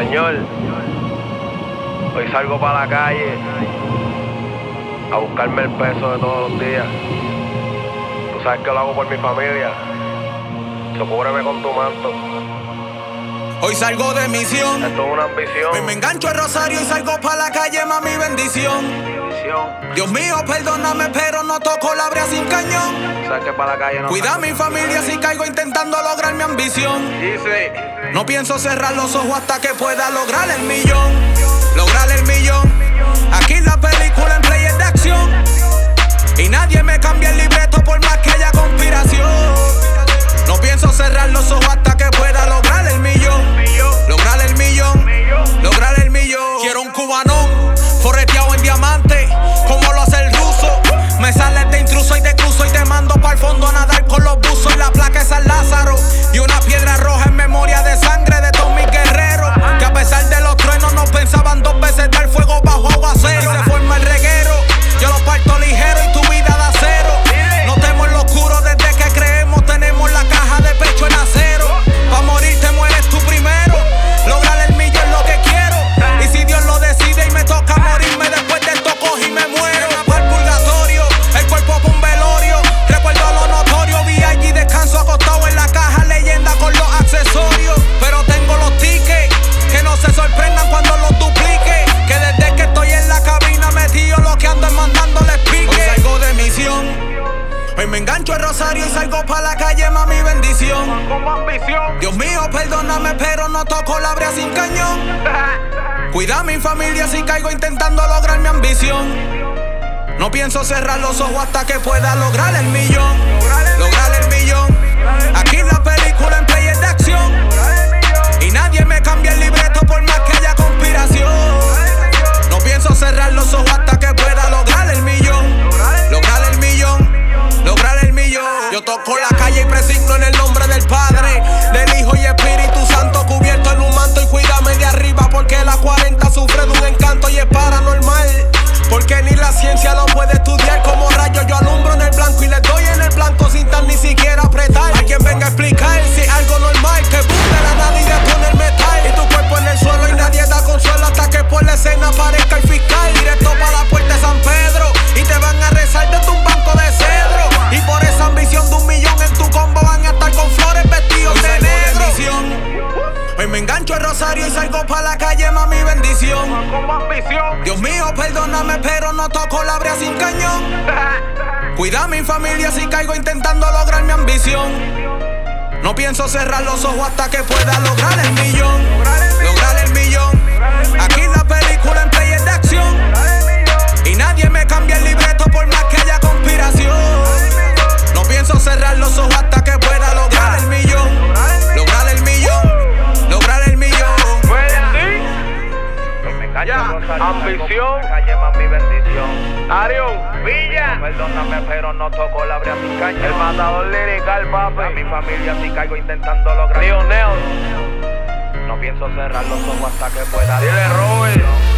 Señor, hoy salgo para la calle a buscarme el peso de todos los días. Tú sabes que lo hago por mi familia. Socúbreme con tu manto. Hoy salgo de misión. Esto es una ambición. Hoy me engancho el rosario y salgo para la calle, mami, bendición. Bendición. Dios mío, perdóname, pero no toco la brea sin cañón. Sabes que para la calle no. Cuida a mi familia si caigo intentando lograr mi ambición. No pienso cerrar los ojos hasta que pueda lograr el millón. Lograr el millón. Aquí la película en play es de acción. Y nadie me cambia el libreto por más que haya conspiración. No pienso cerrar los ojos hasta que pueda ambición. Dios mío, perdóname, pero no toco la brea sin cañón. Cuida a mi familia si caigo intentando lograr mi ambición. No pienso cerrar los ojos hasta que pueda lograr el millón. Lograr el ciencia lo puede estudiar como rayos. Yo alumbro en el blanco y le doy en el blanco sin tan ni siquiera apretar. Hay quien venga a explicar Dios mío, perdóname, pero no toco la brea sin cañón. Cuida a mi familia si caigo intentando lograr mi ambición. No pienso cerrar los ojos hasta que pueda lograr el millón. Lograr el millón. Ambición. Calle mami bendición. Arión, Villa. Perdóname, pero no toco la brea sin caña. El matador lirical, papi. A mi familia si caigo intentando lograr. Lionel. No pienso cerrar los ojos hasta que pueda. Dile, Robert.